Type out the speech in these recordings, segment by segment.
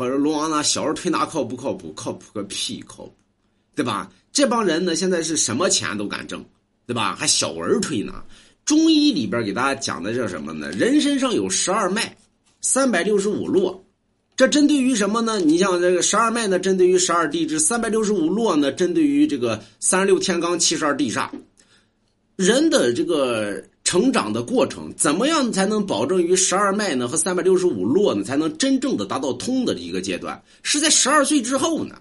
或者龙王呢，小儿推拿靠不靠谱？靠谱个屁，靠谱，对吧？这帮人呢，现在是什么钱都敢挣，对吧？还小儿推拿。中医里边给大家讲的叫什么呢？人身上有十二脉，三百六十五络。这针对于什么呢？你像这个十二脉呢，针对于十二地支；三百六十五络呢，针对于这个三十六天罡、七十二地煞。人的这个成长的过程，怎么样才能保证于十二脉呢和三百六十五络呢，才能真正的达到通的一个阶段？是在十二岁之后呢，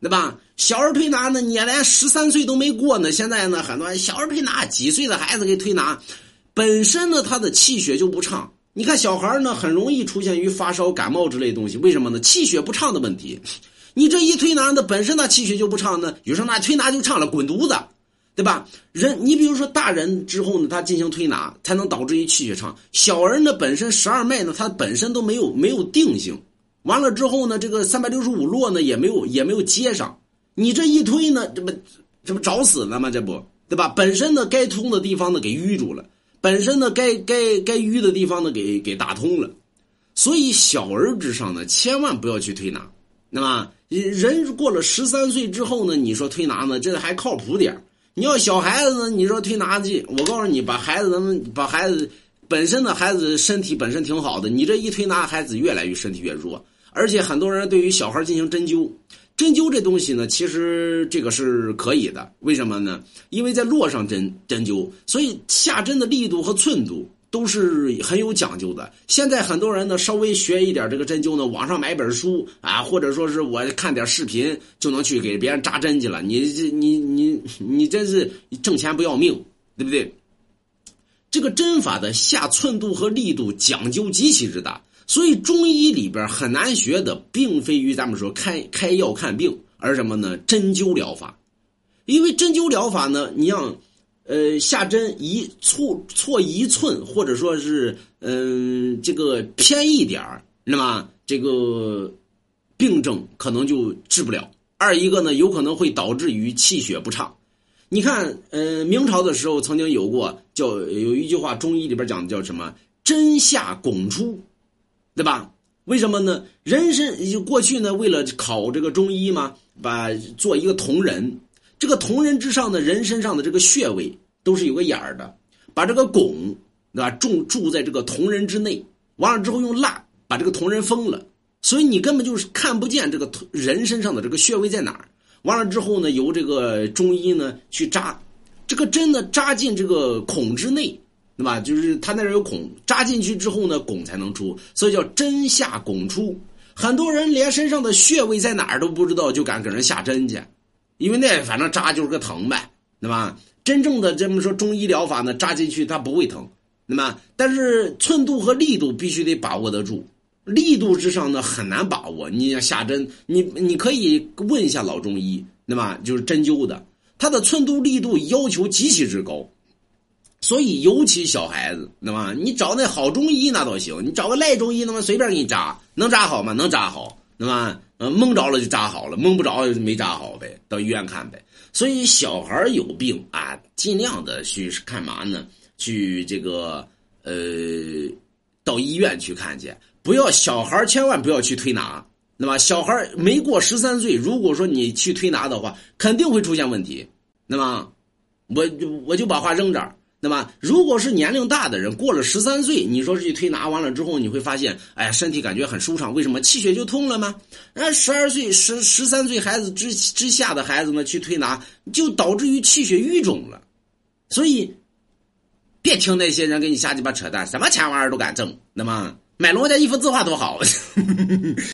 对吧？小儿推拿呢，你连十三岁都没过呢，现在呢，很多小儿推拿几岁的孩子给推拿，本身呢他的气血就不畅。你看小孩呢，很容易出现于发烧、感冒之类东西，为什么呢？气血不畅的问题。你这一推拿呢，本身那气血就不畅呢，有时候那推拿就畅了，滚犊子。对吧？人，你比如说大人之后呢，他进行推拿，才能导致于气血畅。小儿呢，本身十二脉呢，它本身都没有没有定性。完了之后呢，这个三百六十五络呢，也没有也没有接上。你这一推呢，这不这不找死了吗？这不对吧？本身呢，该通的地方呢，给淤住了；本身呢，该该该淤的地方呢，给给打通了。所以小儿之上呢，千万不要去推拿。那么人过了十三岁之后呢，你说推拿呢，这还靠谱点你要小孩子？你说推拿去，我告诉你，把孩子咱们把孩子本身的孩子身体本身挺好的，你这一推拿，孩子越来越身体越弱。而且很多人对于小孩进行针灸，针灸这东西呢，其实这个是可以的。为什么呢？因为在络上针针灸，所以下针的力度和寸度。都是很有讲究的。现在很多人呢，稍微学一点这个针灸呢，网上买本书啊，或者说是我看点视频，就能去给别人扎针去了。你这你你你真是挣钱不要命，对不对？这个针法的下寸度和力度讲究极其之大，所以中医里边很难学的，并非于咱们说开开药看病，而什么呢？针灸疗法，因为针灸疗法呢，你像。呃，下针一错错一寸，或者说是嗯，这个偏一点那么这个病症可能就治不了。二一个呢，有可能会导致于气血不畅。你看，呃，明朝的时候曾经有过叫有一句话，中医里边讲的叫什么“针下拱出”，对吧？为什么呢？人参就过去呢，为了考这个中医嘛，把做一个铜人。这个铜人之上的人身上的这个穴位都是有个眼儿的，把这个拱对吧，住住在这个铜人之内，完了之后用蜡把这个铜人封了，所以你根本就是看不见这个人身上的这个穴位在哪儿。完了之后呢，由这个中医呢去扎，这个针呢扎进这个孔之内，对吧？就是他那儿有孔，扎进去之后呢，拱才能出，所以叫针下拱出。很多人连身上的穴位在哪儿都不知道，就敢给人下针去。因为那反正扎就是个疼呗，对吧？真正的这么说中医疗法呢，扎进去它不会疼，那么但是寸度和力度必须得把握得住，力度之上呢很难把握。你要下针，你你可以问一下老中医，对吧？就是针灸的，他的寸度力度要求极其之高，所以尤其小孩子，对吧？你找那好中医那倒行，你找个赖中医，那么随便给你扎，能扎好吗？能扎好，那么？呃，蒙着了就扎好了，蒙不着就没扎好呗，到医院看呗。所以小孩有病啊，尽量的去干嘛呢？去这个呃，到医院去看去。不要小孩千万不要去推拿，那么小孩没过十三岁，如果说你去推拿的话，肯定会出现问题。那么，我我就把话扔这儿。那么，如果是年龄大的人，过了十三岁，你说去推拿完了之后，你会发现，哎呀，身体感觉很舒畅。为什么？气血就通了吗？那十二岁、十十三岁孩子之之下的孩子呢，去推拿就导致于气血瘀肿了。所以，别听那些人给你瞎鸡巴扯淡，什么钱玩意儿都敢挣。那么，买罗家一幅字画多好。